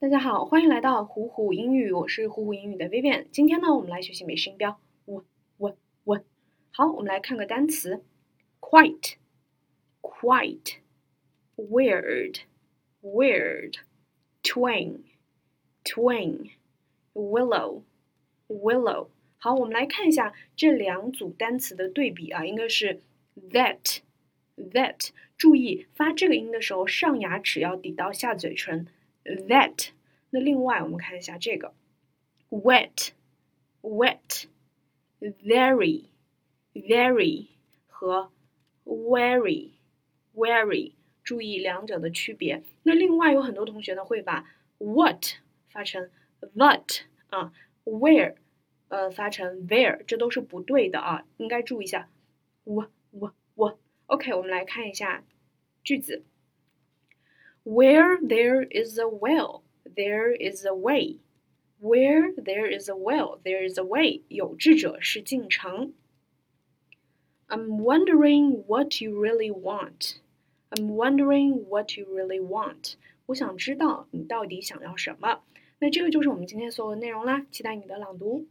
大家好，欢迎来到虎虎英语，我是虎虎英语的 Vivian。今天呢，我们来学习美式音标，w w w。好，我们来看个单词，quite quite weird weird twin twin willow willow。好，我们来看一下这两组单词的对比啊，应该是 that that。注意发这个音的时候，上牙齿要抵到下嘴唇。that。那另外我们看一下这个，wet wet very very 和 very very，注意两者的区别。那另外有很多同学呢会把 what 发成 that 啊，where 呃发成 there，这都是不对的啊，应该注意一下。我我我，OK，我们来看一下句子。Where there is a well, there is a way. Where there is a well, there is a way. 有志者事竟成。I'm wondering what you really want. I'm wondering what you really want. 我想知道你到底想要什么。那这个就是我们今天所有的内容啦，期待你的朗读。